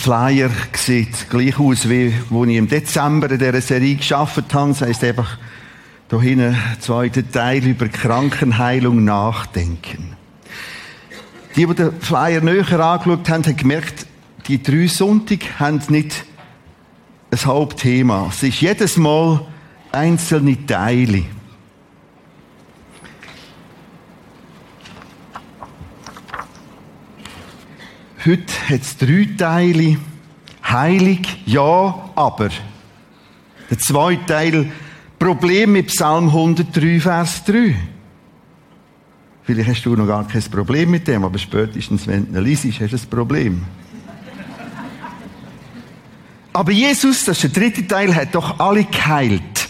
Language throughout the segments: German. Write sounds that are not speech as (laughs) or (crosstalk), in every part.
Flyer sieht gleich aus, wie wo ich im Dezember in dieser Serie geschafft habe. Das heisst einfach, da hinten, zweiter Teil über Krankenheilung nachdenken. Die, die den Flyer näher angeschaut haben, haben gemerkt, die drei Sonntage haben nicht ein Hauptthema. Es ist jedes Mal einzelne Teile. Heute hat es drei Teile. Heilig, ja, aber. Der zweite Teil, Problem mit Psalm 103, Vers 3. Vielleicht hast du noch gar kein Problem mit dem, aber spätestens, wenn du liest, hast du ein Problem. Aber Jesus, das ist der dritte Teil, hat doch alle geheilt.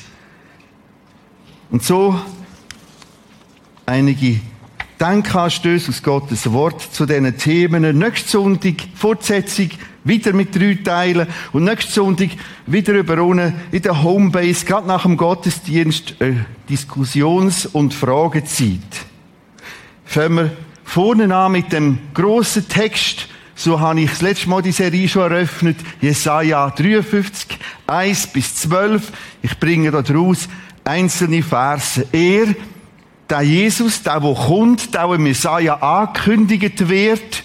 Und so einige Denkanstöße aus Gottes Wort zu diesen Themen. Nächste Sonntag Fortsetzung, wieder mit drei Teilen. Und nächste Sonntag wieder über unten in der Homebase, gerade nach dem Gottesdienst, äh, Diskussions- und Fragezeit. Fangen wir vorne an mit dem grossen Text. So habe ich das letzte Mal die Serie schon eröffnet. Jesaja 53, 1 bis 12. Ich bringe daraus einzelne Verse. Er, der Jesus, der, der kommt, der, der Messiah angekündigt wird,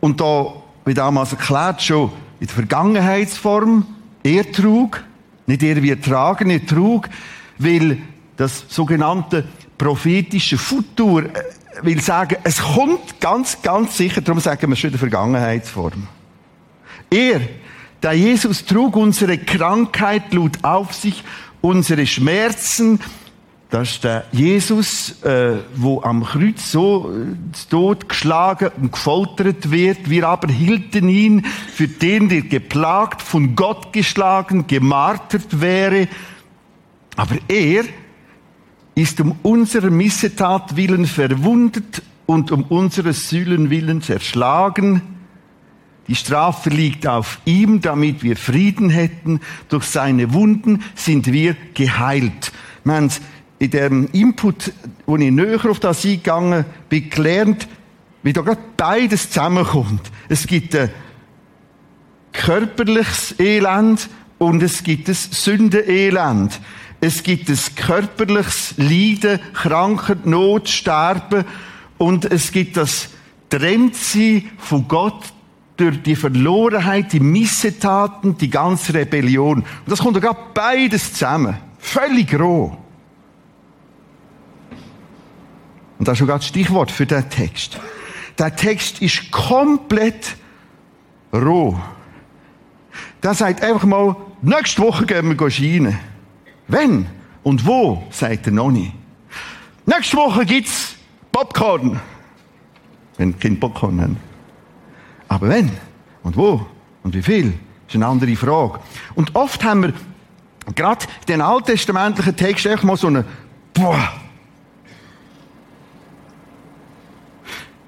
und da, wie damals erklärt, schon in der Vergangenheitsform, er trug, nicht er wird tragen, er trug, weil das sogenannte prophetische Futur äh, will sagen, es kommt ganz, ganz sicher, darum sagen wir schon in der Vergangenheitsform. Er, der Jesus trug unsere Krankheit, lud auf sich unsere Schmerzen, das ist der Jesus, äh, wo am Kreuz so äh, tot geschlagen und gefoltert wird. Wir aber hielten ihn für den, der geplagt, von Gott geschlagen, gemartert wäre. Aber er ist um unserer Missetat willen verwundet und um unserer Sühlen willen zerschlagen. Die Strafe liegt auf ihm, damit wir Frieden hätten. Durch seine Wunden sind wir geheilt. Haben in dem Input, wo ich näher auf das eingegangen bin, gelernt, wie da gerade beides zusammenkommt. Es gibt ein körperliches Elend und es gibt ein Sündenelend. Es gibt ein körperliches Leiden, Krankheit, Not, Sterben und es gibt das Trenntsein von Gott durch die Verlorenheit, die Missetaten, die ganze Rebellion. Und das kommt da gerade beides zusammen. Völlig roh. Und das ist schon das Stichwort für den Text. Der Text ist komplett roh. Der sagt einfach mal, nächste Woche gehen wir scheinen. Wenn und wo, sagt er noch nicht. Nächste Woche gibt's Popcorn. Wenn Kind Popcorn haben. Aber wenn und wo und wie viel, ist eine andere Frage. Und oft haben wir gerade den alttestamentlichen Texten einfach mal so eine Boah,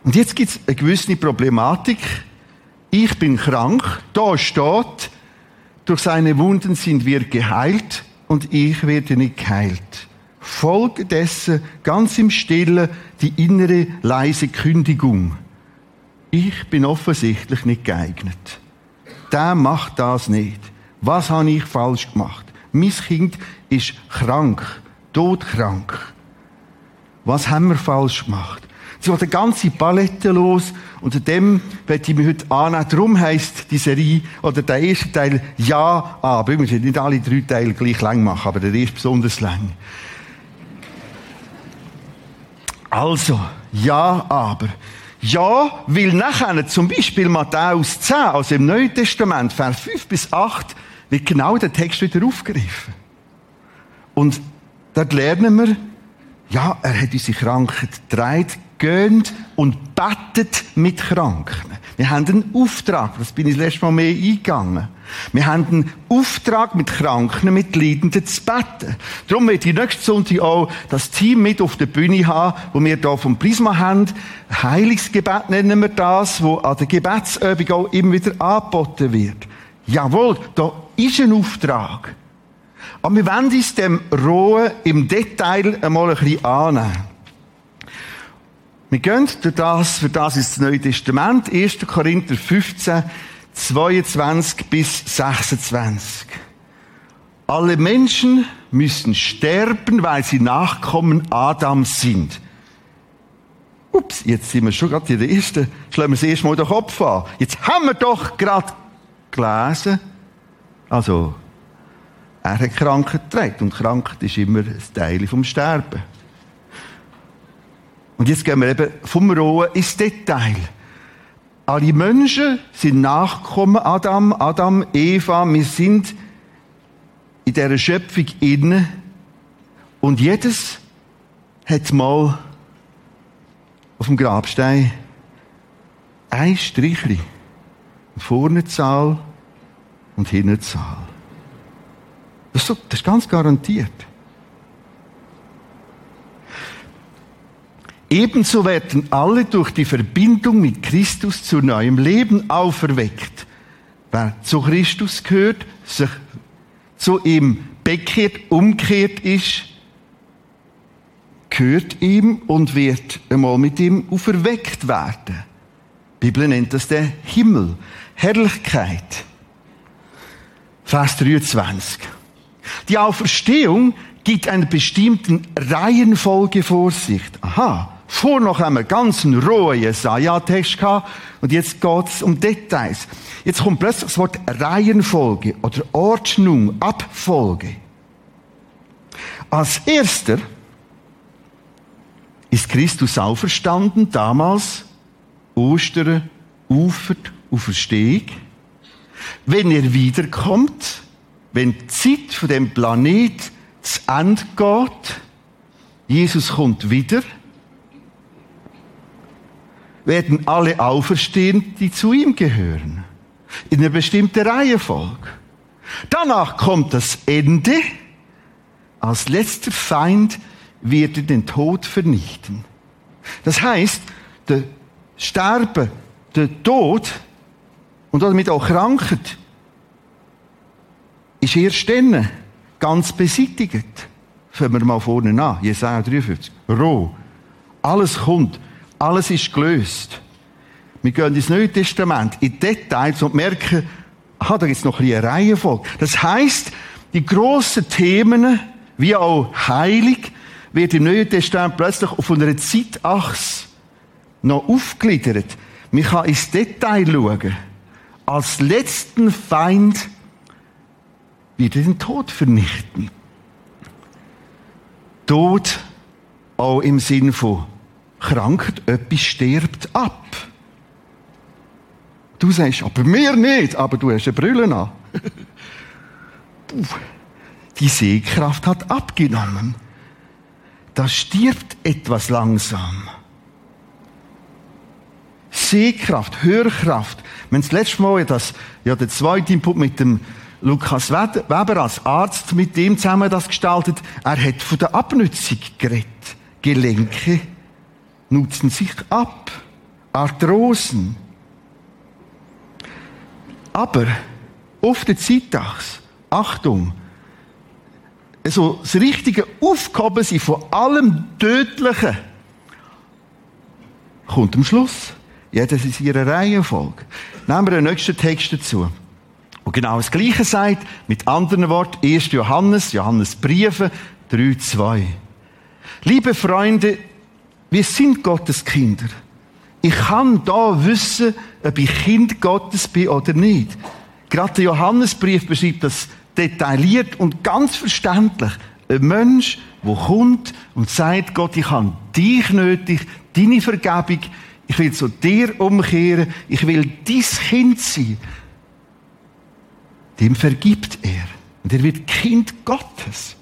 Und jetzt gibt es eine gewisse Problematik. Ich bin krank, da steht, durch seine Wunden sind wir geheilt und ich werde nicht geheilt. Folge dessen ganz im Stillen die innere leise Kündigung. Ich bin offensichtlich nicht geeignet. Der macht das nicht. Was habe ich falsch gemacht? Mein Kind ist krank, todkrank. Was haben wir falsch gemacht? Sie geht eine ganze Palette los. Unter dem werde ich mich heute annehmen. Darum heisst die Serie, oder der erste Teil, Ja, aber. Wir müssen nicht alle drei Teile gleich lang machen, aber der erste besonders lang. Also, ja, aber. Ja, weil nachher zum Beispiel Matthäus 10, also im Neuen Testament, Vers 5 bis 8, wird genau der Text wieder aufgegriffen. Und dort lernen wir, ja, er hat unsere Krankheit getragen, geht und bettet mit Kranken. Wir haben einen Auftrag, das bin ich das letzte Mal mehr eingegangen. Wir haben einen Auftrag mit Kranken, mit Leidenden zu beten. Darum werde ich nächsten Sonntag auch das Team mit auf der Bühne haben, wo wir hier vom Prisma haben. Heilungsgebet nennen wir das, wo an der Gebetsübung auch immer wieder angeboten wird. Jawohl, da ist ein Auftrag. Aber wir wollen uns dem Rohen im Detail einmal ein bisschen annehmen. Wir gehen durch das, für das ist das Neue Testament, 1. Korinther 15, 22 bis 26. Alle Menschen müssen sterben, weil sie Nachkommen Adams sind. Ups, jetzt sind wir schon gerade in der ersten, schlagen wir das erste Mal den Kopf an. Jetzt haben wir doch gerade gelesen, also, er hat Krankheit getragen und Krankheit ist immer ein Teil vom Sterben. Und jetzt gehen wir eben vom Rohen ins Detail. Alle Menschen sind Nachkommen Adam, Adam, Eva, wir sind in dieser Schöpfung inne und jedes hat mal auf dem Grabstein ein Strichli. Vorne Zahl und hinten Zahl. Das ist, so, das ist ganz garantiert. Ebenso werden alle durch die Verbindung mit Christus zu neuem Leben auferweckt. Wer zu Christus gehört, sich zu ihm bekehrt, umkehrt ist, gehört ihm und wird einmal mit ihm auferweckt werden. Die Bibel nennt das der Himmel, Herrlichkeit. Vers 23. Die Auferstehung gibt einer bestimmten Reihenfolge Vorsicht. Aha. Vor noch wir ganz einen rohen Jesaja-Text gehabt und jetzt geht's um Details. Jetzt kommt plötzlich das Wort Reihenfolge oder Ordnung, Abfolge. Als erster ist Christus auferstanden, damals Ostern, Ufert, Auferstehung. Wenn er wiederkommt, wenn die Zeit von dem Planet zu Ende geht, Jesus kommt wieder, werden alle auferstehen, die zu ihm gehören. In einer bestimmten Reihenfolge. Danach kommt das Ende. Als letzter Feind wird er den Tod vernichten. Das heißt, der Sterben, der Tod und damit auch Krankheit ist erst dann ganz beseitigt. Fangen wir mal vorne an. Jesaja 53. Roh. Alles kommt. Alles ist gelöst. Wir gehen ins Neue Testament in Details und merken, aha, da gibt es noch ein eine Reihenfolge. Das heißt, die grossen Themen, wie auch Heilig, wird im Neuen Testament plötzlich auf einer Zeitachse noch aufgliedert. Man kann ins Detail schauen. Als letzten Feind wird er den Tod vernichten. Tod auch im Sinn von Krankheit, etwas stirbt ab. Du sagst, aber mir nicht, aber du hast eine Brille an. (laughs) Die Sehkraft hat abgenommen. Da stirbt etwas langsam. Sehkraft, Hörkraft. Haben das letzte Mal das, ja, der zweite Input mit dem Lukas Weber als Arzt mit dem zusammen das gestaltet. Er hat von der Abnützung geredet. Gelenke nutzen sich ab. Arthrosen. Aber auf der Zeitachs, Achtung, also das richtige Aufgaben sind von allem Tödlichen kommt am Schluss. Ja, das ist ihre Reihenfolge. Nehmen wir den nächsten Text dazu. Und genau das Gleiche sagt, mit anderen Worten, 1. Johannes, Johannes Briefe 3,2. Liebe Freunde, wir sind Gottes Kinder. Ich kann da wissen, ob ich Kind Gottes bin oder nicht. Gerade der Johannesbrief beschreibt das detailliert und ganz verständlich. Ein Mensch, der kommt und sagt, Gott, ich habe dich nötig, deine Vergebung, ich will zu dir umkehren. Ich will dein Kind sein. Dem vergibt er. Und er wird Kind Gottes.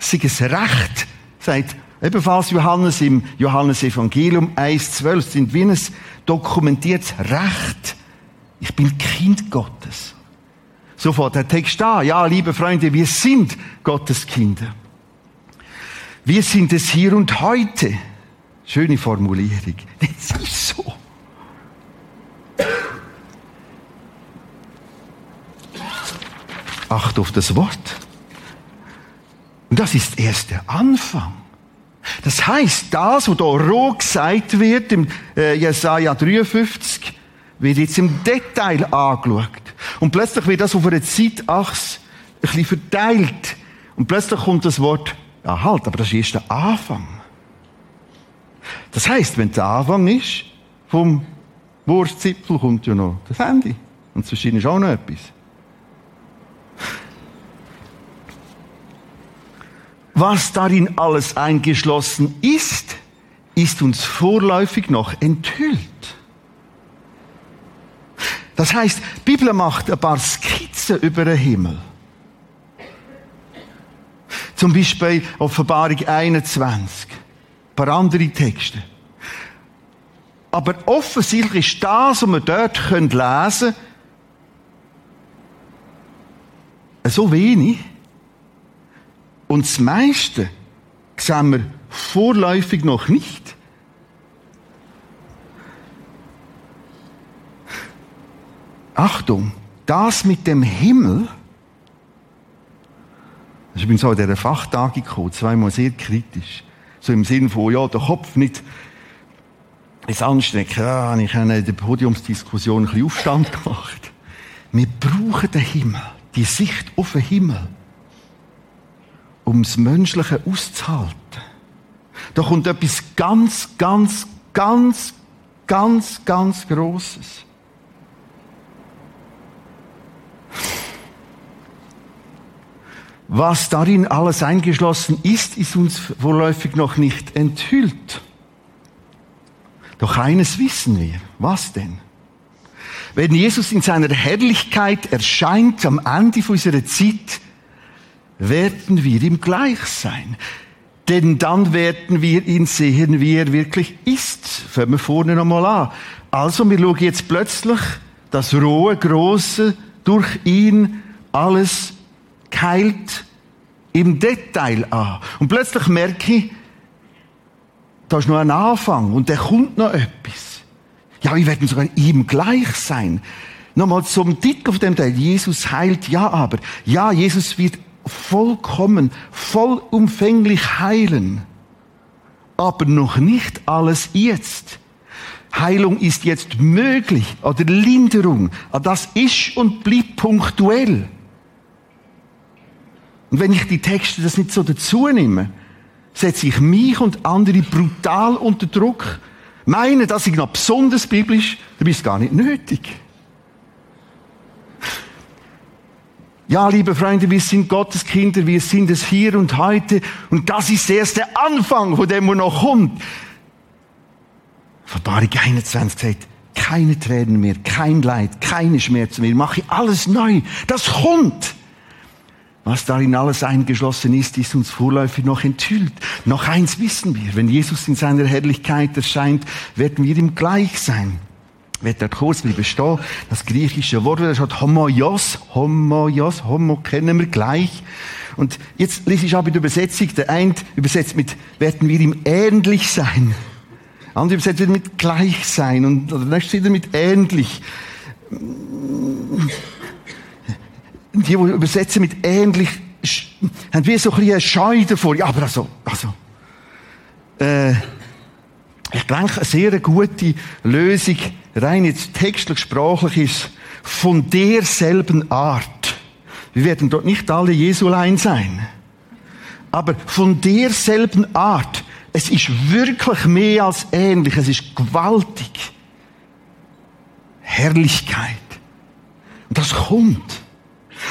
Es ist ein Recht, sagt ebenfalls Johannes im Johannes Evangelium 1,12, sind wie ein dokumentiertes Recht. Ich bin Kind Gottes. Sofort der Text da. Ja, liebe Freunde, wir sind Gottes Kinder. Wir sind es hier und heute. Schöne Formulierung. (laughs) Das ist so. Acht auf das Wort. Und das ist erst der Anfang. Das heißt, das, was da roh gesagt wird im äh, Jesaja 53, wird jetzt im Detail angeschaut. Und plötzlich wird das auf einer Zeitachse ein bisschen verteilt. Und plötzlich kommt das Wort, ja halt, aber das ist erst der Anfang. Das heißt, wenn der Anfang ist, vom Wurstzipfel kommt ja noch das Handy. Und zwischen ist auch noch etwas. Was darin alles eingeschlossen ist, ist uns vorläufig noch enthüllt. Das heißt, die Bibel macht ein paar Skizzen über den Himmel. Zum Beispiel Offenbarung 21. Ein paar andere Texte. Aber offensichtlich ist das, was wir dort lesen können, so wenig. Und das meiste sehen wir vorläufig noch nicht. Achtung, das mit dem Himmel, ich bin so an dieser Fachtage gekommen, zweimal sehr kritisch. So im Sinn von, ja, der Kopf nicht ins Anstrecken. Ja, ich habe in der Podiumsdiskussion ein bisschen Aufstand gemacht. Wir brauchen den Himmel, die Sicht auf den Himmel, um das Menschliche auszuhalten. Da kommt etwas ganz, ganz, ganz, ganz, ganz Grosses. Was darin alles eingeschlossen ist, ist uns vorläufig noch nicht enthüllt. Doch eines wissen wir. Was denn? Wenn Jesus in seiner Herrlichkeit erscheint am Ende unserer Zeit, werden wir ihm gleich sein. Denn dann werden wir ihn sehen, wie er wirklich ist. Fangen wir vorne nochmal an. Also, wir schauen jetzt plötzlich das rohe, große, durch ihn alles keilt im Detail an. Und plötzlich merke ich, da ist noch ein Anfang und der kommt noch etwas. Ja, wir werden sogar ihm gleich sein. Nochmal zum Titel auf dem Teil. Jesus heilt, ja aber. Ja, Jesus wird vollkommen, vollumfänglich heilen. Aber noch nicht alles jetzt. Heilung ist jetzt möglich oder Linderung. Das ist und bleibt punktuell. Und wenn ich die Texte das nicht so dazu nehme, setze ich mich und andere brutal unter Druck, meine, dass ich noch besonders biblisch, dann ist gar nicht nötig. Ja, liebe Freunde, wir sind Gottes Kinder, wir sind es hier und heute und das ist erst der Anfang, von dem, wo noch kommt. Verbarung 21 sagt, keine Tränen mehr, kein Leid, keine Schmerzen mehr, mache alles neu. Das kommt. Was darin alles eingeschlossen ist, ist uns vorläufig noch enthüllt. Noch eins wissen wir, wenn Jesus in seiner Herrlichkeit erscheint, werden wir ihm gleich sein. Wird er kurz bleiben stehen. Das griechische Wort, das hat homoios, homoios, homo kennen wir gleich. Und jetzt lese ich aber die Übersetzung. Der eine übersetzt mit, werden wir ihm ähnlich sein. Der andere übersetzt mit gleich sein. Und der nächste wieder mit ähnlich die, die übersetzen mit ähnlich, haben wir so ein bisschen Scheu davor. Ja, aber also, also, äh, ich denke, eine sehr gute Lösung, rein jetzt textlich, sprachlich ist, von derselben Art. Wir werden dort nicht alle Jesulein sein. Aber von derselben Art. Es ist wirklich mehr als ähnlich. Es ist gewaltig. Herrlichkeit. Und das kommt.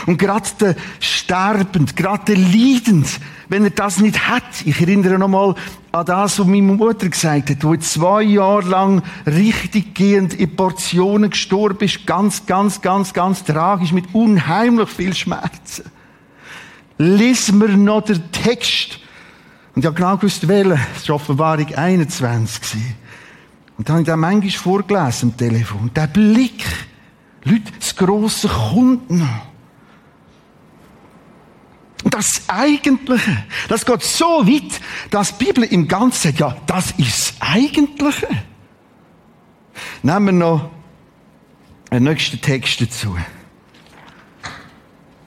Und gerade der Sterbend, gerade der Leidend, wenn er das nicht hat, ich erinnere nochmal an das, was meine Mutter gesagt hat, wo zwei Jahre lang richtig gehend in Portionen gestorben ist, ganz, ganz, ganz, ganz tragisch, mit unheimlich viel Schmerzen. Lies mir noch den Text. Und ich habe genau gewusst, welcher. Das war Offenbarung 21. Und dann habe ich den manchmal vorgelesen am Telefon. Der Blick. Leute, das Grosse kommt noch. Das Eigentliche, das geht so weit, dass die Bibel im Ganzen sagt, ja, das ist das Eigentliche. Nehmen wir noch einen nächsten Text dazu.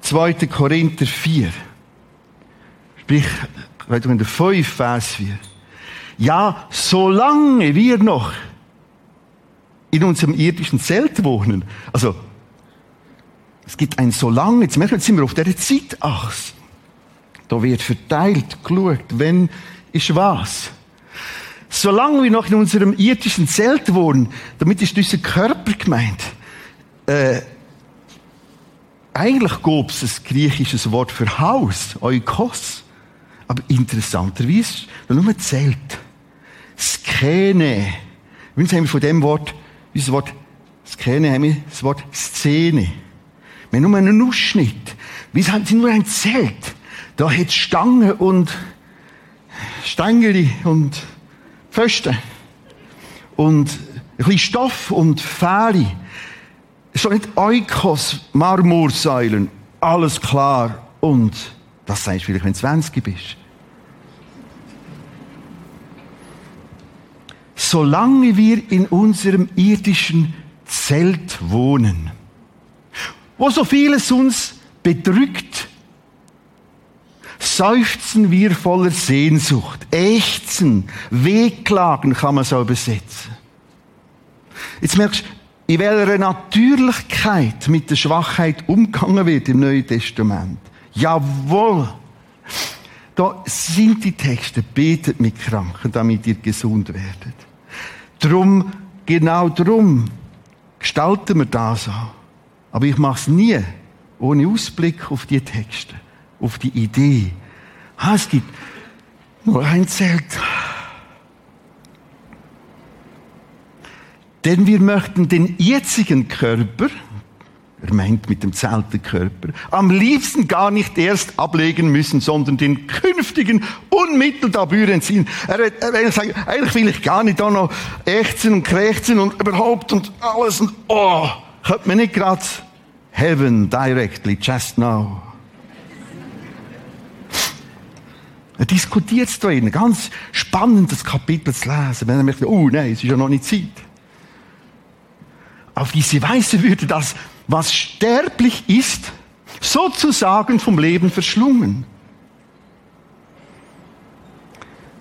2. Korinther 4. Sprich, in der 5, Vers 4. Ja, solange wir noch in unserem irdischen Zelt wohnen. Also, es gibt ein so lange, jetzt merken wir, sind wir auf der Zeitachse. Da wird verteilt, geschaut, wenn ist was. Solange wir noch in unserem irdischen Zelt wohnen, damit ist unser Körper gemeint. Äh, eigentlich gab es ein griechisches Wort für Haus, Oikos. Aber interessanterweise, nur ein Zelt. Skene. Wie haben wir von dem Wort, unser Wort Skene, haben wir das Wort Szene. Wir haben nur einen Ausschnitt. Wir sind nur ein Zelt. Da hat es Stangen und Stängeli und Pfosten. Und ein bisschen Stoff und Fähre. Es ist nicht Eukos, Marmorsäulen, alles klar. Und das sagst du vielleicht, wenn du 20 bist. Solange wir in unserem irdischen Zelt wohnen, wo so vieles uns bedrückt, seufzen wir voller Sehnsucht, ächzen, wehklagen kann man so übersetzen. Jetzt merkst du, in welcher Natürlichkeit mit der Schwachheit umgegangen wird im Neuen Testament. Jawohl. Da sind die Texte, betet mit Kranken, damit ihr gesund werdet. Drum, genau drum, gestalten wir das an. Aber ich mache es nie ohne Ausblick auf die Texte, auf die Idee. Ah, es gibt nur ein Zelt. Denn wir möchten den jetzigen Körper, er meint mit dem zelten Körper, am liebsten gar nicht erst ablegen müssen, sondern den künftigen unmittelbar ziehen. Er, er, er sagt, eigentlich will ich gar nicht da noch ächzen und krächzen und überhaupt und alles und oh, könnte man nicht gerade heaven directly, just now. Er diskutiert es da ein ganz spannendes Kapitel zu lesen. Wenn er möchte, oh nein, es ist ja noch nicht Zeit. Auf diese Weise würde das, was sterblich ist, sozusagen vom Leben verschlungen.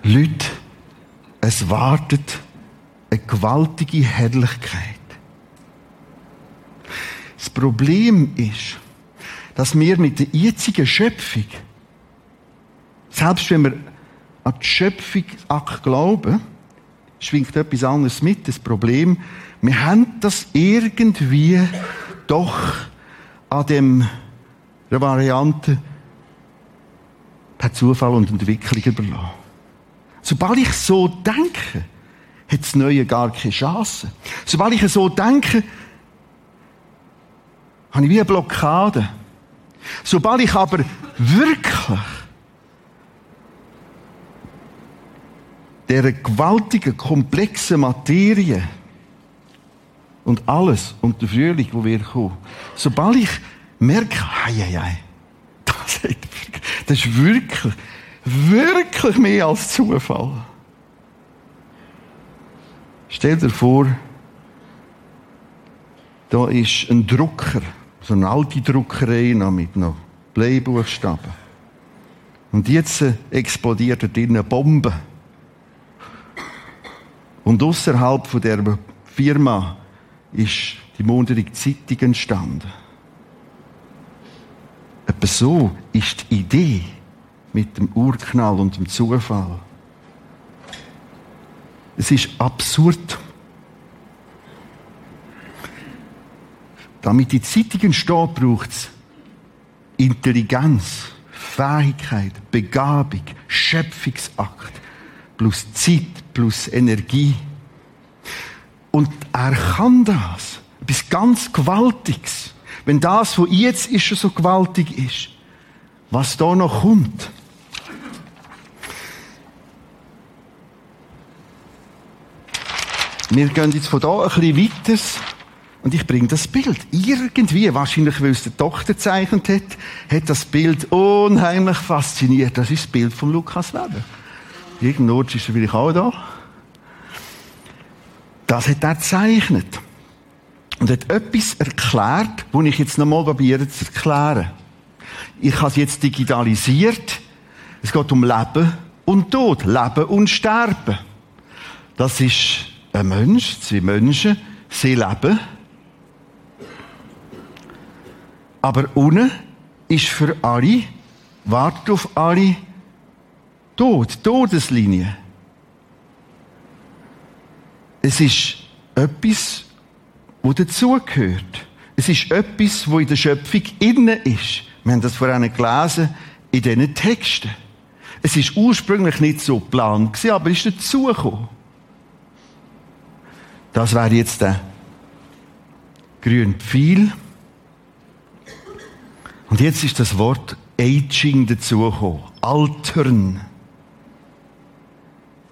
Leute, es wartet eine gewaltige Herrlichkeit. Das Problem ist, dass wir mit der jetzigen Schöpfung, selbst wenn wir an die Schöpfung glauben, schwingt etwas anderes mit. Das Problem, wir haben das irgendwie doch an dem, der Variante per Zufall und Entwicklung überlassen. Sobald ich so denke, hat das Neue gar keine Chance. Sobald ich so denke, habe ich wie eine Blockade. Sobald ich aber wirklich der gewaltigen, komplexen Materie und alles und der Frühling, wo wir kommen, sobald ich merke, hei, hei, hei, das, das ist wirklich, wirklich mehr als Zufall. Stell dir vor, da ist ein Drucker, so eine alte Druckerei noch mit noch Bleibuchstaben. Und jetzt äh, explodiert dort eine Bombe. Und außerhalb von der Firma ist die Monderig Zeitung entstanden. Etwa so ist die Idee mit dem Urknall und dem Zufall. Es ist absurd. Damit die Zeitung entsteht, braucht es Intelligenz, Fähigkeit, Begabung, Schöpfungsakt, plus Zeit, plus Energie. Und er kann das. Etwas ganz Gewaltiges. Wenn das, was jetzt ist, schon so gewaltig ist, was da noch kommt. Wir gehen jetzt von da ein bisschen weiter und ich bringe das Bild. Irgendwie, wahrscheinlich weil es der Tochter gezeichnet hat, hat das Bild unheimlich fasziniert. Das ist das Bild von Lukas Weber. Irgendwo ist er vielleicht auch da. Das hat er gezeichnet. Und hat etwas erklärt, das ich jetzt nochmal probiere zu erklären. Ich habe es jetzt digitalisiert. Es geht um Leben und Tod. Leben und Sterben. Das ist ein Mensch, zwei Menschen, sie leben. Aber unten ist für alle, wartet auf alle, Tod, Todeslinie. Es ist etwas, wo dazugehört. Es ist etwas, wo in der Schöpfung innen ist. Wir haben das vorhin gelesen in diesen Texten. Es ist ursprünglich nicht so geplant aber ist dazugekommen. Das wäre jetzt der grüne Pfeil. Und jetzt ist das Wort Aging dazugekommen. Altern.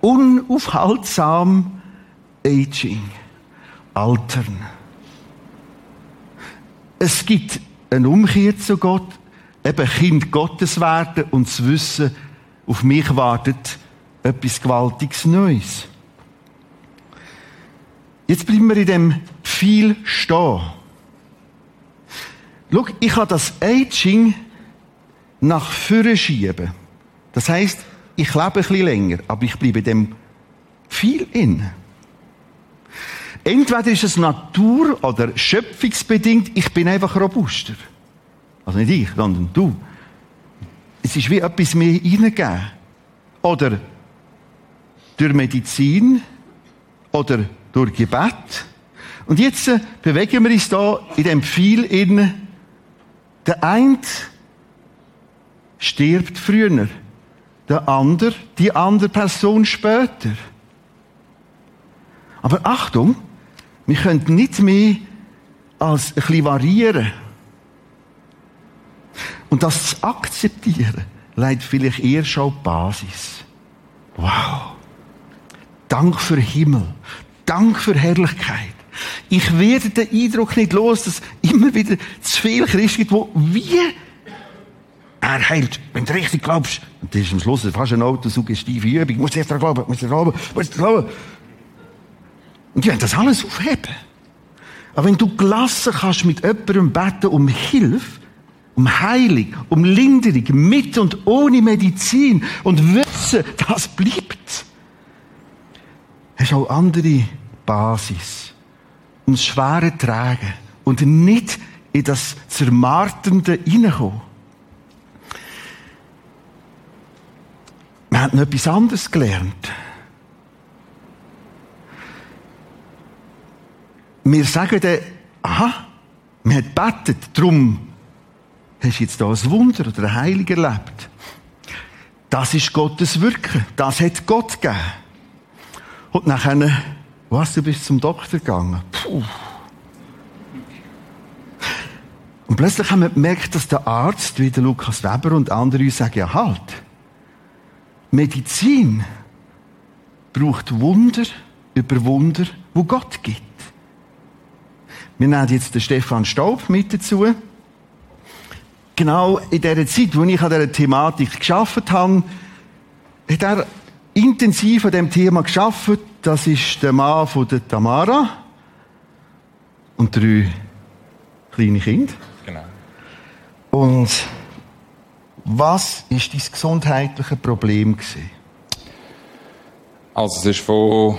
Unaufhaltsam Aging. Altern. Es gibt eine Umkehr zu Gott, eben Kind Gottes werden und zu wissen, auf mich wartet etwas Gewaltiges Neues. Jetzt bleiben wir in dem viel stehen. Schau, ich kann das Aging nach vorne schieben. Das heißt, ich lebe ein bisschen länger, aber ich bleibe dem viel in. Entweder ist es Natur- oder schöpfungsbedingt, ich bin einfach robuster. Also nicht ich, sondern du. Es ist wie etwas mehr hineingegeben. Oder durch Medizin oder durch Gebet. Und jetzt äh, bewegen wir uns da in dem Pfeil in der eine stirbt früher, der andere, die andere Person später. Aber Achtung, wir können nicht mehr als ein bisschen variieren. Und das zu akzeptieren, leidet vielleicht eher schon die Basis. Wow. Dank für Himmel. Dank für Herrlichkeit. Ich werde den Eindruck nicht los, dass immer wieder zu viele Christen gibt, wo wie er heilt, wenn du richtig glaubst. Und das ist am Schluss fast eine autosuggestive Übung. Musst erst daran glauben, musst daran glauben, musst daran glauben. Und die wollen das alles aufheben. Aber wenn du gelassen kannst mit jemandem beten um Hilfe, um Heilung, um Linderung, mit und ohne Medizin und wissen, das bleibt, hast auch andere Basis, um Schwere tragen und nicht in das Zermartende hineinkommen. Haben noch etwas anderes gelernt. Wir sagen dann, aha, wir haben gebetet, darum hast du jetzt da ein Wunder oder ein Heilig erlebt. Das ist Gottes Wirken. Das hat Gott gegeben. Und nachher, was, du bist zum Doktor gegangen. Puh. Und plötzlich haben wir gemerkt, dass der Arzt, wie der Lukas Weber und andere uns sagen, ja halt, Medizin braucht Wunder über Wunder, wo Gott gibt. Wir nehmen jetzt den Stefan Staub mit dazu. Genau in der Zeit, wo ich an dieser Thematik geschafft habe, hat er intensiv an dem Thema geschafft. Das ist der Mann von der Tamara und drei kleine Kinder. Genau. Und was ist dein gesundheitliche Problem gewesen? Also es ist von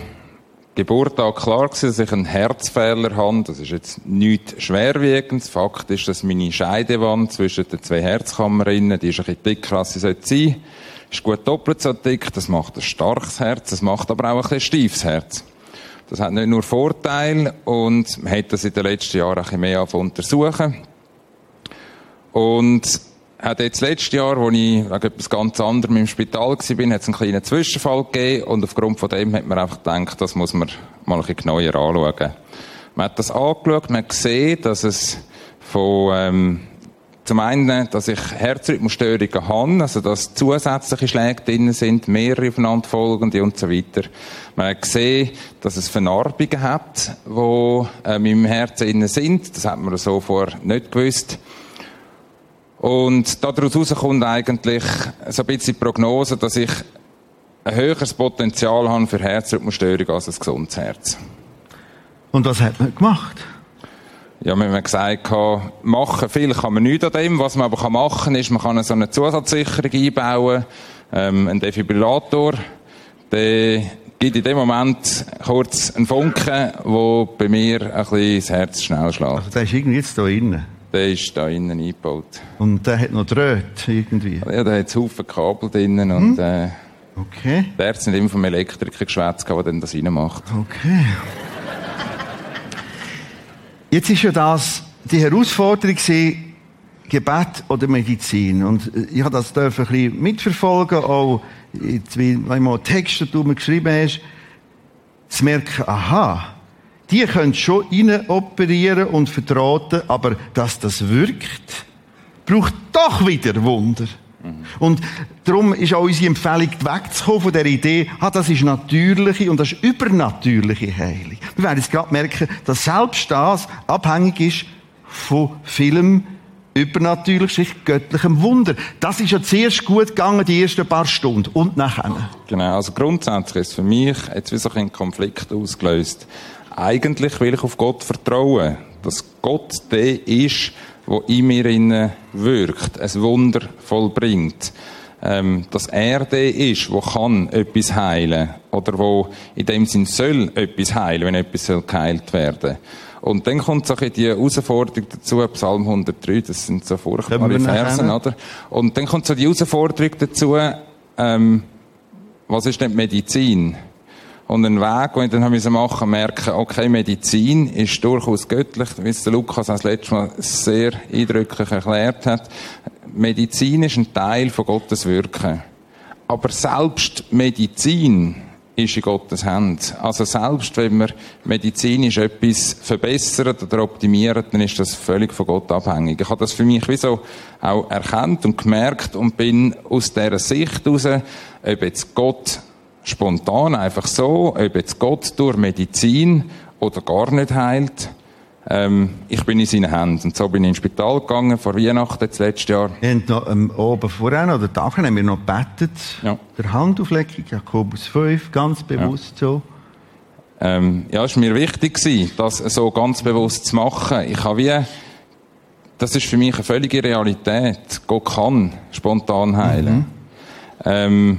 Geburt an klar gewesen, dass ich einen Herzfehler habe. Das ist jetzt nichts schwerwiegendes. Fakt ist, dass meine Scheidewand zwischen den zwei Herzkammern innen, die ist ein bisschen dicker, als sie sein sollte. Ist gut doppelt so dick. Das macht ein starkes Herz. Das macht aber auch ein bisschen steifes Herz. Das hat nicht nur Vorteile und man hat das in den letzten Jahren ein bisschen mehr untersuchen. Und hat jetzt letztes Jahr, als ich wegen etwas ganz anderem im Spital war, hat es einen kleinen Zwischenfall gegeben und aufgrund von dem hat man einfach gedacht, das muss man mal ein bisschen genauer anschauen. Man hat das angeschaut, man hat gesehen, dass es von, ähm, zum einen, dass ich Herzrhythmusstörungen habe, also dass zusätzliche Schläge drin sind, mehrere aufeinanderfolgende und so weiter. Man hat gesehen, dass es Vernarbungen hat, die ähm, im Herzen innen sind. Das hat man so vorher nicht gewusst. Und daraus kommt eigentlich so ein bisschen die Prognose, dass ich ein höheres Potenzial habe für Herzrhythmusstörung als ein gesundes Herz. Und was hat man gemacht? Ja, wir haben gesagt, machen viel kann man nicht an dem. Was man aber machen kann, ist, man kann so eine Zusatzsicherung einbauen, ähm, einen Defibrillator. Der gibt in dem Moment kurz einen Funken, wo bei mir ein bisschen das Herz schnell schlägt. Also der ist irgendwie jetzt da innen. Der ist da innen eingebaut. Und der hat noch Drähte irgendwie. Ja, da hat Haufen Kabel drinnen und äh, Okay. der Ärzte sind immer vom Elektriker geschwätzt, der dann das reinmacht. Okay. Jetzt ist ja das die Herausforderung gewesen, Gebet oder Medizin. Und äh, ich habe das ein bisschen mitverfolgen, auch jetzt, wie wenn mal Texte, die du mir geschrieben hast, zu merken, aha, die können schon rein operieren und vertraten, aber dass das wirkt, braucht doch wieder Wunder. Und darum ist auch unsere Empfehlung, wegzukommen von der Idee, ah, das ist natürliche und das ist übernatürliche Heilung. Wir werden jetzt gerade merken, dass selbst das abhängig ist von vielem übernatürlich, sprich göttlichem Wunder. Das ist ja zuerst gut gegangen, die ersten paar Stunden. Und nachher. Genau, also grundsätzlich ist für mich jetzt wie so ein Konflikt ausgelöst. Eigentlich will ich auf Gott vertrauen, dass Gott der ist, der in mir innen wirkt, ein Wunder vollbringt. Ähm, dass er der ist, der kann etwas heilen oder wo in dem Sinn soll etwas heilen, wenn etwas soll geheilt werden. Und dann kommt so die Herausforderung dazu, Psalm 103, das sind so furchtbare? Versen, oder? Und dann kommt so die Herausforderung dazu, ähm, was ist denn Medizin? Und ein Weg, den ich dann machen musste, merken, okay, Medizin ist durchaus göttlich, wie es der Lukas das letzte Mal sehr eindrücklich erklärt hat. Medizin ist ein Teil von Gottes Wirken. Aber selbst Medizin ist in Gottes Hand. Also selbst wenn wir medizinisch etwas verbessern oder optimieren, dann ist das völlig von Gott abhängig. Ich habe das für mich wie so auch erkannt und gemerkt und bin aus dieser Sicht heraus, ob jetzt Gott spontan einfach so, ob jetzt Gott durch Medizin oder gar nicht heilt, ähm, ich bin in seinen Händen. Und so bin ich ins Spital gegangen, vor Weihnachten, das letzte Jahr. Wir haben noch, ähm, oben vorher noch, oder Tag haben wir noch gebetet. Ja. Der Handauflegung, Jakobus 5, ganz bewusst so. Ähm, ja, es war mir wichtig, gewesen, das so ganz bewusst zu machen. Ich habe wie, das ist für mich eine völlige Realität. Gott kann spontan heilen. Ähm,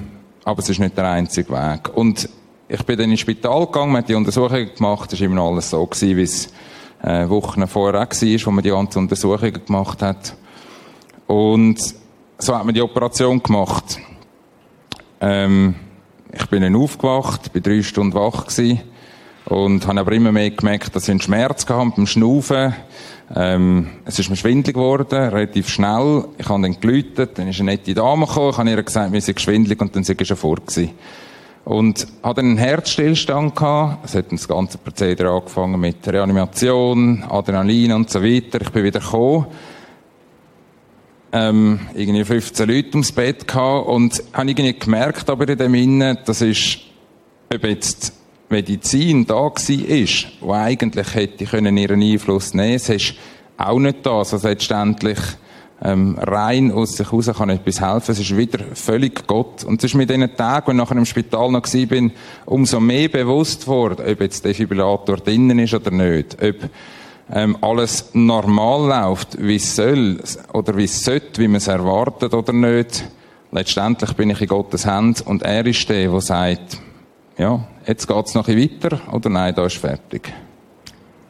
aber es ist nicht der einzige Weg. Und ich bin dann ins Spital gegangen, man hat die Untersuchungen gemacht, es war immer alles so, gewesen, wie es äh, Wochen vorher war, wo man die ganzen Untersuchungen gemacht hat. Und so hat man die Operation gemacht. Ähm, ich bin dann aufgewacht, bin drei Stunden wach gewesen und habe aber immer mehr gemerkt, dass ich einen Schmerz gehabt beim Schnaufen. Ähm, es ist mir schwindelig geworden, relativ schnell. Ich habe dann geläutet, dann ist eine nette Dame gekommen, ich habe ihr gesagt, mir sei schwindelig und dann sei ich schon fort gewesen. Und dann einen Herzstillstand gehabt. Es hat das ganze Prozedere angefangen mit Reanimation, Adrenalin und so weiter. Ich bin wieder gekommen ähm, irgendwie 15 Leute ums Bett gehabt und habe irgendwie gemerkt, aber in dem Innen, das ist, ob jetzt Medizin da ist, wo eigentlich hätte können ihren Einfluss nehmen, es ist auch nicht da, also letztendlich ähm, rein aus sich heraus kann etwas helfen. Es ist wieder völlig Gott. Und es ist mir diesen Tagen, wenn ich nachher im Spital noch bin, umso mehr bewusst worden, ob jetzt der Defibrillator drinnen ist oder nicht. Ob ähm, alles normal läuft, wie es soll oder wie es sollte, wie man es erwartet oder nicht. Letztendlich bin ich in Gottes Hand und er ist der, der sagt, ja, jetzt geht's noch ein bisschen weiter oder nein, da ist fertig.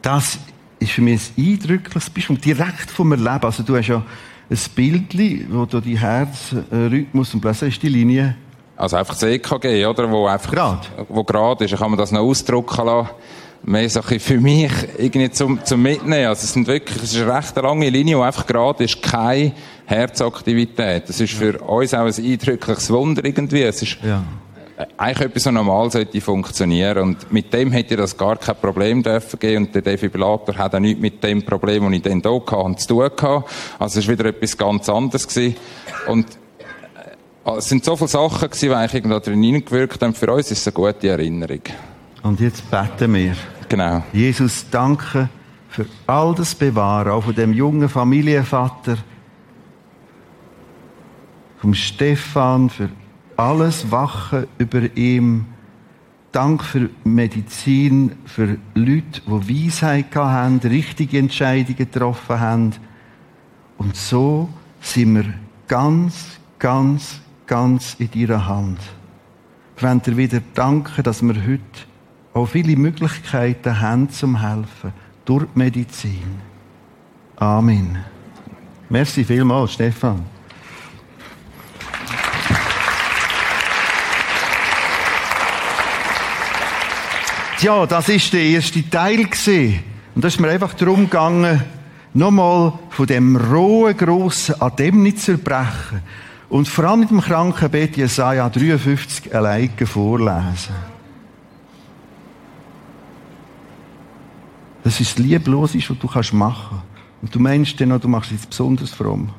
Das ist für mich ein eindrückliches Beispiel, direkt vom Erleben. Also du hast ja ein Bildchen, wo du die Herzrhythmus und plötzlich ist die Linie Also einfach das EKG, oder? Wo einfach, Grad. wo gerade ist. Ich kann man das noch ausdrucken lassen. Mehr bisschen für mich irgendwie zum, zum Mitnehmen. Also es sind wirklich, es ist eine recht lange Linie, wo einfach gerade ist, keine Herzaktivität. Das ist für uns auch ein eindrückliches Wunder irgendwie. Es ist Ja. Eigentlich etwas, so normal sollte funktionieren. Und mit dem hätte das gar kein Problem dürfen geben. Und der Defibrillator hat auch nichts mit dem Problem, das ich dann hier hatte, zu tun gehabt. Also es war wieder etwas ganz anderes gewesen. Und äh, es sind so viele Sachen gewesen, die eigentlich irgendwo drin hineingewirkt haben. Für uns ist es eine gute Erinnerung. Und jetzt beten wir. Genau. Jesus, danke für all das Bewahren, auch von dem jungen Familienvater, vom Stefan, für alles Wachen über ihm. Dank für Medizin, für Leute, die Weisheit haben, richtige Entscheidungen getroffen haben. Und so sind wir ganz, ganz, ganz in deiner Hand. Ich will dir wieder danken, dass wir heute auch viele Möglichkeiten haben zum Helfen. Durch Medizin. Amen. Merci vielmals, Stefan. Ja, das ist der erste Teil gesehen. Und da ist mir einfach darum gegangen, nochmal von dem rohen, grossen Adem nicht zu erbrechen. Und vor allem mit dem Krankenbett Jesaja 53 alleine vorlesen. Das ist das Liebloseste, was du kannst machen. Und du meinst dann noch, du machst jetzt besonders fromm.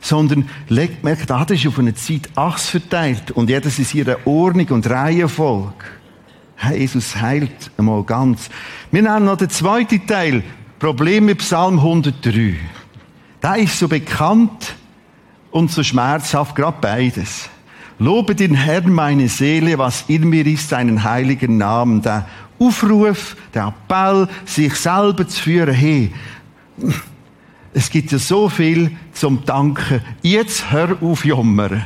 Sondern leg, merk, da ist auf eine Zeit Achs verteilt und jedes ist ihre Ordnung und Reihenfolge. Jesus heilt einmal ganz. Wir nehmen noch den zweiten Teil. Problem mit Psalm 103. Da ist so bekannt und so schmerzhaft, gerade beides. Lobe den Herrn meine Seele, was in mir ist, seinen heiligen Namen. Der Aufruf, der Appell, sich selber zu führen, hey, es gibt ja so viel zum Danken. Jetzt hör auf jammern.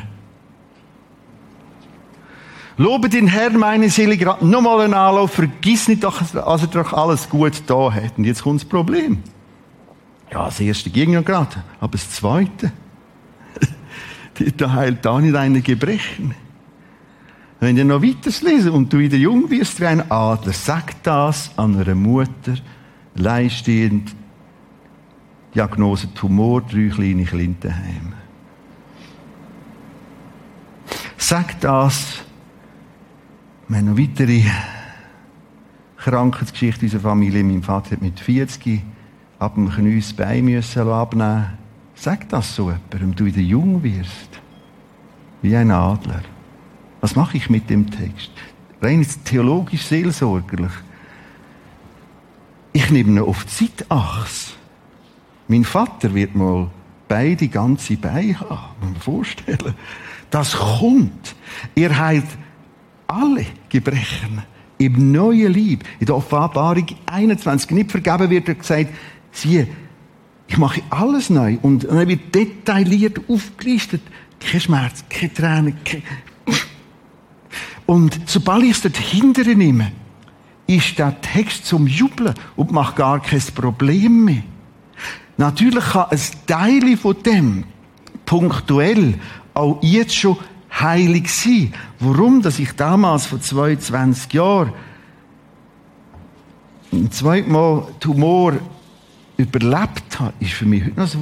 Lobe den Herrn, meine Seele, gerade nochmal einen Anlauf, vergiss nicht, dass er doch alles gut da hat. Und jetzt kommt das Problem. Ja, das erste ging ja gerade, aber das zweite, (laughs) da heilt da nicht eine Gebrechen. Wenn ihr noch weiter lesen und du wieder jung wirst wie ein Adler, sag das an einer Mutter, leistehend, Diagnose Tumor, drei kleine Klintenheim. Sag das wir haben noch weitere Krankheitsgeschichte unserer Familie. Mein Vater hat mit 40 ab dem Knie das Bein müssen abnehmen Sag das so jemandem, du wieder jung wirst. Wie ein Adler. Was mache ich mit dem Text? Rein theologisch, seelsorgerlich. Ich nehme ihn auf die Zeitachse. Mein Vater wird mal beide ganze Beine haben. Muss man vorstellen. Das kommt. Er heilt alle Gebrechen im neuen Lieb, in der Offenbarung 21 nicht vergeben wird, er gesagt, siehe, ich mache alles neu. Und dann wird detailliert aufgelistet. Kein Schmerz, keine Tränen, kein... (sniffs) Und sobald ich es dort hinterher nehme, ist der Text zum Jubeln und macht gar kein Problem mehr. Natürlich kann ein Teil von dem punktuell auch jetzt schon heilig sein. Warum? Dass ich damals vor 22 Jahren ein zweites Mal Tumor überlebt habe, ist für mich heute noch ein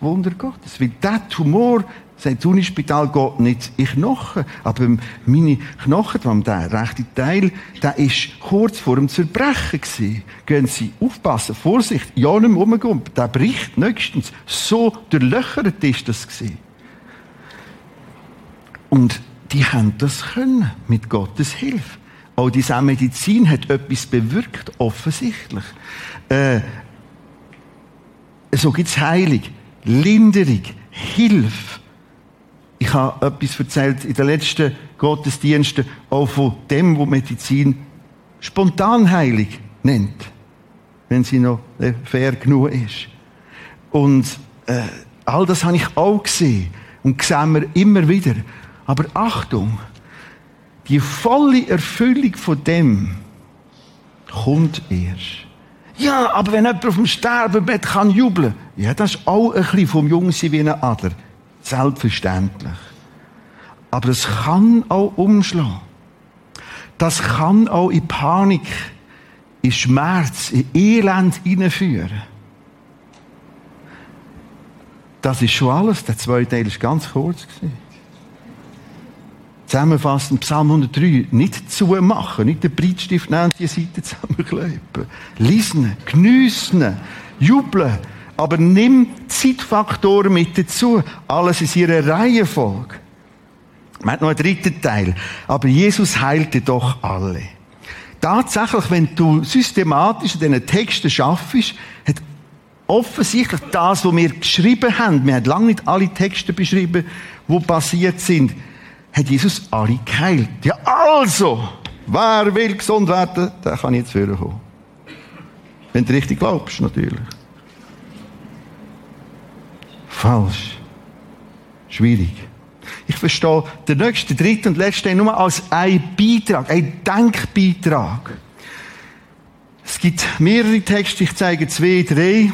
Wunder, Gottes. Weil dieser Tumor, das Unispital, geht nicht in Knochen. Aber meine Knochen, der rechte Teil, der ist kurz vor dem Zerbrechen gewesen. Gehen Sie aufpassen, Vorsicht, ja nicht mehr rumgehen. Der bricht nächstens. So durchlöchert ist das gewesen. Und die haben das können, mit Gottes Hilfe. Auch diese Medizin hat etwas bewirkt, offensichtlich. Äh, so gibt's Heilung, Linderung, Hilfe. Ich habe etwas erzählt in den letzten Gottesdiensten, auch von dem, wo Medizin Spontanheilung nennt. Wenn sie noch äh, fair genug ist. Und äh, all das habe ich auch gesehen. Und sehen wir immer wieder. Aber Achtung, die volle Erfüllung von dem kommt erst. Ja, aber wenn jemand auf dem Sterbebett kann jubeln, ja, das ist auch ein bisschen vom Jungsein wie ein Adler. Selbstverständlich. Aber es kann auch umschlagen. Das kann auch in Panik, in Schmerz, in Elend hineinführen. Das ist schon alles. Der zweite Teil ist ganz kurz. Gewesen. Zusammenfassend, Psalm 103, nicht zumachen, nicht den Breitstift nehmen die Seite zusammenkleben. Lesen, geniessen, jubeln, aber nimm Zeitfaktoren mit dazu. Alles ist ihre Reihenfolge. Man hat noch einen dritten Teil. Aber Jesus heilte doch alle. Tatsächlich, wenn du systematisch in diesen Texten schaffst, hat offensichtlich das, was wir geschrieben haben, wir haben lange nicht alle Texte beschrieben, die passiert sind, hat Jesus alle geheilt. Ja, also, wer will gesund werden, der kann jetzt führen kommen. Wenn du richtig glaubst, natürlich. Falsch. Schwierig. Ich verstehe den nächsten, dritten und letzten nur als ein Beitrag, ein Denkbeitrag. Es gibt mehrere Texte, ich zeige zwei, drei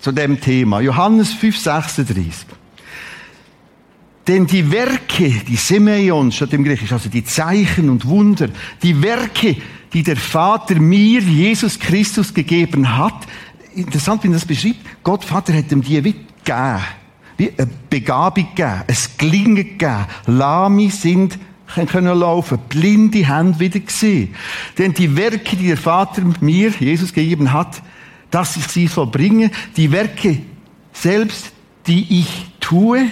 zu dem Thema. Johannes 5, 36. Denn die Werke, die Semeion statt im Griechisch, also die Zeichen und Wunder, die Werke, die der Vater mir, Jesus Christus, gegeben hat, interessant, wie er das beschreibt, Gott Vater hat ihm die gegeben. Wie eine Begabung gegeben, ein Gelingen gegeben. Lahme sind können laufen, blinde Hände wieder gesehen. Denn die Werke, die der Vater mir, Jesus, gegeben hat, dass ich sie vollbringe, die Werke selbst, die ich tue,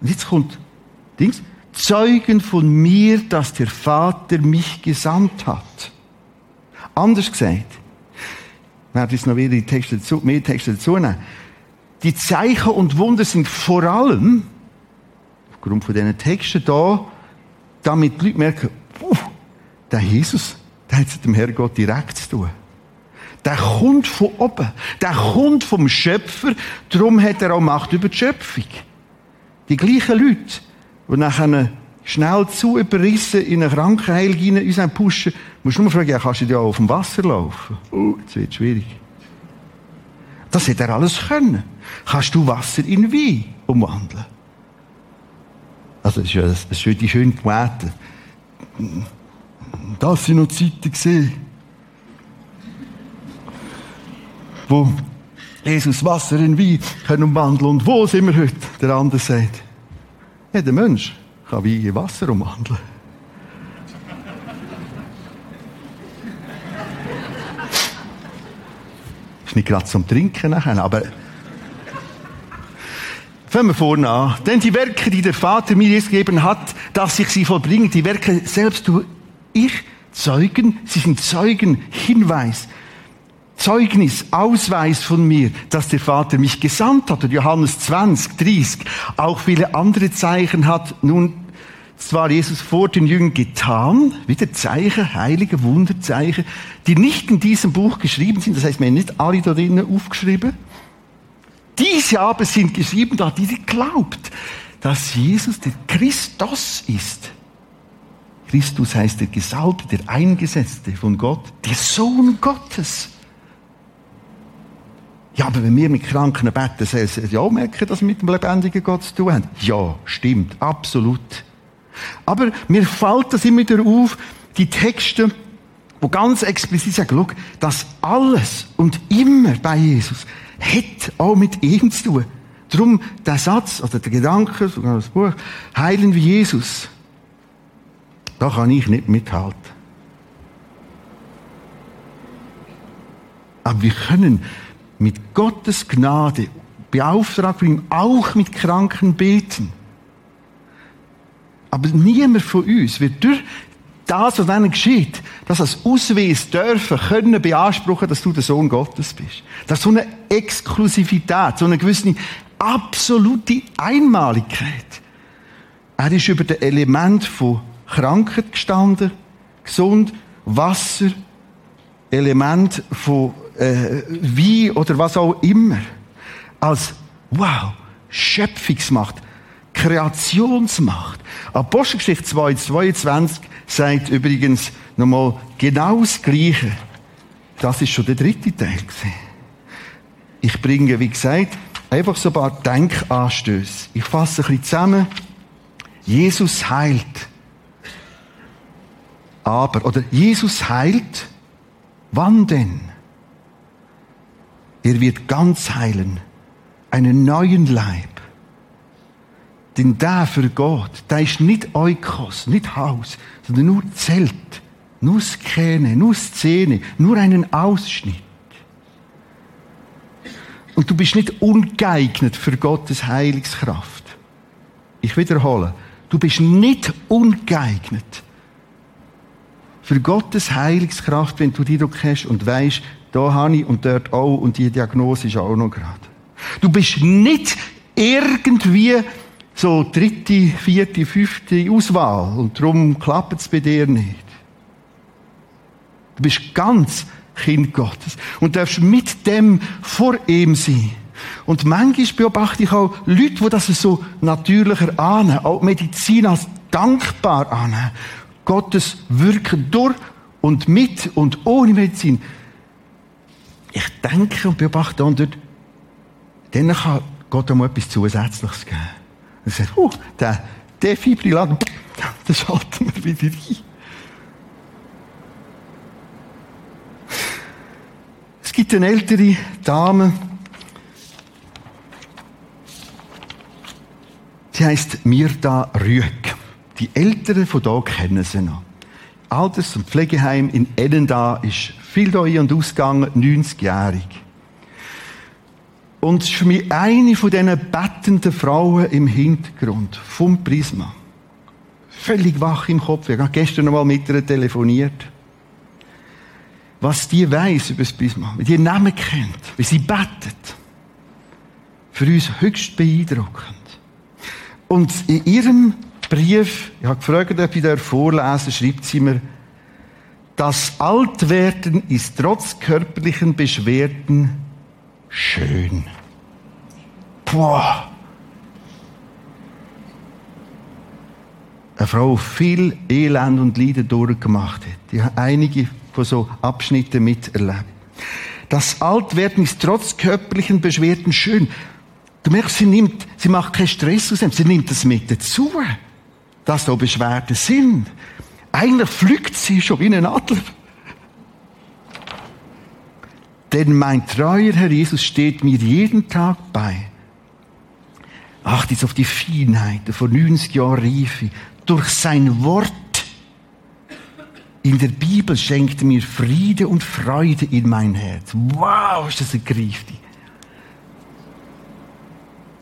und jetzt kommt Dings, Zeugen von mir, dass der Vater mich gesandt hat. Anders gesagt, wir werden jetzt noch wieder Texte dazu, mehr Texte dazu nehmen. Die Zeichen und Wunder sind vor allem, aufgrund von diesen Texten da, damit die Leute merken, uh, der Jesus, der hat es dem Herrgott direkt zu tun. Der kommt von oben. Der kommt vom Schöpfer. Darum hat er auch Macht über die Schöpfung. Die gleichen Leute, die nachher schnell zu überrissen in eine Krankheit hinein pushen, musst du nur fragen, ja, kannst du ja auf dem Wasser laufen? Oh, das wird schwierig. Das hätte er alles können. Kannst du Wasser in Wein umwandeln? Also, das ist ja das ist die schöne Poete. Das sind noch Zeiten gesehen, wo Jesus Wasser in Wein können umwandeln. Und wo sind wir heute? Der andere sagt, ja, der Mensch kann Wein in Wasser umwandeln. Ist nicht gerade zum Trinken nachher, aber Fangen wir vorne an. Denn die Werke, die der Vater mir jetzt gegeben hat, dass ich sie vollbringe, die Werke selbst du, ich, Zeugen, sie sind Zeugen, Hinweis, Zeugnis, Ausweis von mir, dass der Vater mich gesandt hat. Und Johannes 20, 30, auch viele andere Zeichen hat nun zwar Jesus vor den Jüngern getan, wieder Zeichen, heilige Wunderzeichen, die nicht in diesem Buch geschrieben sind, das heißt, wir haben nicht alle da drinnen aufgeschrieben, diese aber sind geschrieben, da die glaubt, dass Jesus der Christus ist. Christus heißt der Gesalbte, der Eingesetzte von Gott, der Sohn Gottes. Ja, aber wenn wir mit Kranken beten, sollen sie ja merken, dass wir mit dem lebendigen Gott zu tun haben. Ja, stimmt, absolut. Aber mir fällt das immer wieder auf, die Texte, wo ganz explizit sagen, schau, dass alles und immer bei Jesus hat auch mit ihm zu tun. Darum der Satz oder der Gedanke, sogar das Buch, heilen wie Jesus. Da kann ich nicht mithalten. Aber wir können mit Gottes Gnade beauftragt von ihm auch mit Kranken beten. Aber niemand von uns wird durch das, was ihnen geschieht, das als Ausweis dürfen, können beanspruchen, dass du der Sohn Gottes bist. Das ist so eine Exklusivität, so eine gewisse absolute Einmaligkeit. Er ist über das Element von Krankheit gestanden, gesund, Wasser, Element von äh, Wein oder was auch immer. Als, wow, Schöpfungsmacht, Kreationsmacht. Apostelgeschichte 2, 22 sagt übrigens nochmal genau das Gleiche. Das ist schon der dritte Teil. Ich bringe, wie gesagt, einfach so ein paar Denkanstöße. Ich fasse ein bisschen zusammen. Jesus heilt. Aber, oder Jesus heilt. Wann denn? Er wird ganz heilen. Einen neuen Leib. Denn der für Gott, der ist nicht Eukos, nicht Haus, sondern nur Zelt, nur Skäne, nur Szene, nur einen Ausschnitt. Und du bist nicht ungeeignet für Gottes Heilungskraft. Ich wiederhole, du bist nicht ungeeignet für Gottes Heilungskraft, wenn du die Druck hast und weißt, da habe ich und dort auch und die Diagnose ist auch noch gerade. Du bist nicht irgendwie so dritte, vierte, fünfte Auswahl und darum klappt es bei dir nicht. Du bist ganz Kind Gottes und darfst mit dem vor ihm sein. Und manchmal beobachte ich auch Leute, die das so natürlicher ahnen, auch Medizin als dankbar ahnen. Gottes Wirken durch und mit und ohne Medizin. Ich denke und beobachte und dort, dann kann Gott einmal etwas Zusätzliches geben. Und sagt, uh, der Defibrillator, das schalten wir wieder rein. Es gibt eine ältere Dame, sie heißt Mirda Rüeg. Die Älteren von hier kennen sie noch. Alters- und Pflegeheim in Ennenda ist viel da ein- und ausgegangen, 90-jährig. Und eine von diesen bettenden Frauen im Hintergrund vom Prisma. Völlig wach im Kopf. Ich habe gestern noch mal mit ihr telefoniert. Was die weiß über das Prisma, wie die Namen kennt, wie sie bettet. Für uns höchst beeindruckend. Und in ihrem Brief, ich habe gefragt, ob ich vorlesen schreibt sie mir, das Altwerden ist trotz körperlichen Beschwerden schön. Boah. Eine Frau, die viel Elend und Leiden durchgemacht hat. Die hat einige von so Abschnitten miterlebt. Das Altwerden ist trotz körperlichen Beschwerden schön. Du merkst, sie nimmt, sie macht keinen Stress aus dem, sie nimmt das mit dazu, dass da Beschwerden sind. Eigentlich fliegt sie schon wie ein Adler. Denn mein treuer Herr Jesus steht mir jeden Tag bei. Acht jetzt auf die Feinheiten von 90 Jahren Reife. Durch sein Wort in der Bibel schenkt mir Friede und Freude in mein Herz. Wow, ist das ergreifend.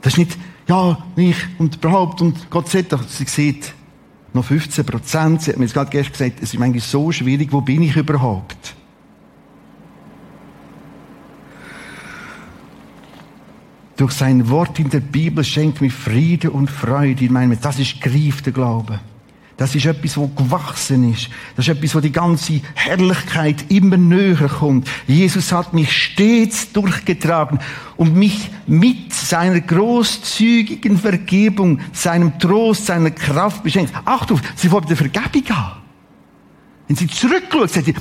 Das ist nicht, ja, ich und überhaupt und Gott sagt doch, sie sieht noch 15 Prozent. Sie hat mir jetzt gerade gestern gesagt, es ist manchmal so schwierig, wo bin ich überhaupt? Durch sein Wort in der Bibel schenkt mir Friede und Freude meinem Herzen. Das ist greifter Glaube. Das ist etwas, wo gewachsen ist. Das ist etwas, wo die ganze Herrlichkeit immer näher kommt. Jesus hat mich stets durchgetragen und mich mit seiner großzügigen Vergebung, seinem Trost, seiner Kraft beschenkt. Achtung, sie wollte der Vergebung haben. Wenn sie zurückschaut, sagt sie,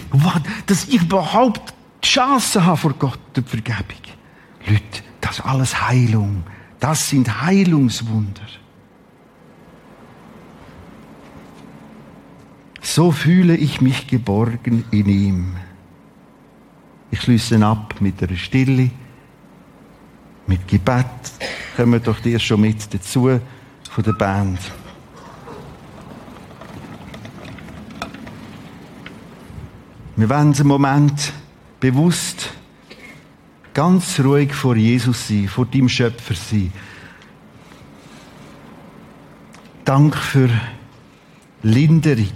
dass ich überhaupt die Chance habe vor Gott, der Vergebung. Leute, das ist alles Heilung. Das sind Heilungswunder. So fühle ich mich geborgen in ihm. Ich schließe ab mit der Stille, mit Gebet. Kommen doch dir schon mit dazu von der Band. Wir wollen einen Moment bewusst ganz ruhig vor Jesus sein, vor deinem Schöpfer sein. Dank für Linderung,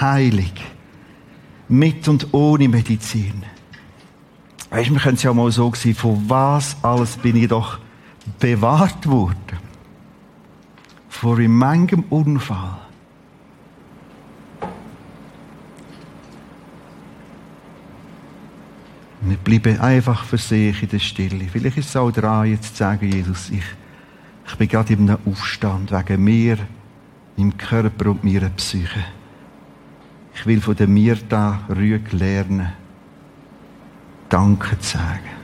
Heilung, mit und ohne Medizin. Weißt, wir können es ja mal so sehen, von was alles bin ich doch bewahrt worden. Vor manchem Unfall. Wir bleiben einfach für sich in der Stille. Vielleicht ist es auch dran, jetzt zu sagen, Jesus, ich, ich bin gerade in einem Aufstand wegen mir, meinem Körper und meiner Psyche. Ich will von der Mirta Rüeg lernen, Danke zu sagen.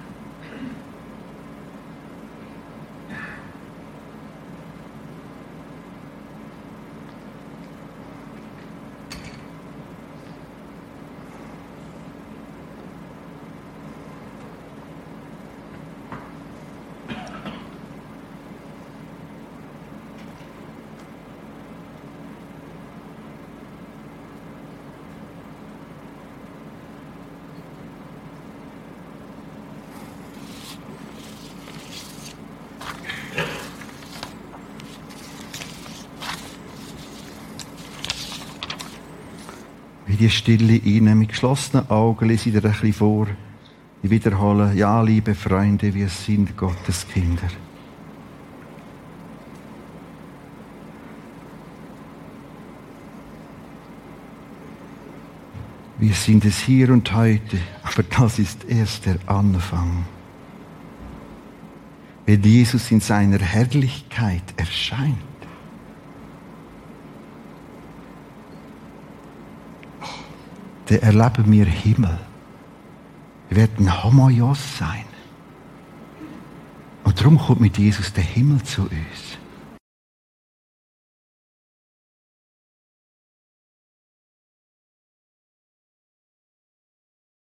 Wie die Stille inne mit geschlossenen Augen lese ich dir ein bisschen vor. Ich wiederhole, ja, liebe Freunde, wir sind Gottes Kinder. Wir sind es hier und heute, aber das ist erst der Anfang. wenn Jesus in seiner Herrlichkeit erscheint. Dann erleben wir Himmel. Wir werden Homoios sein. Und darum kommt mit Jesus der Himmel zu uns.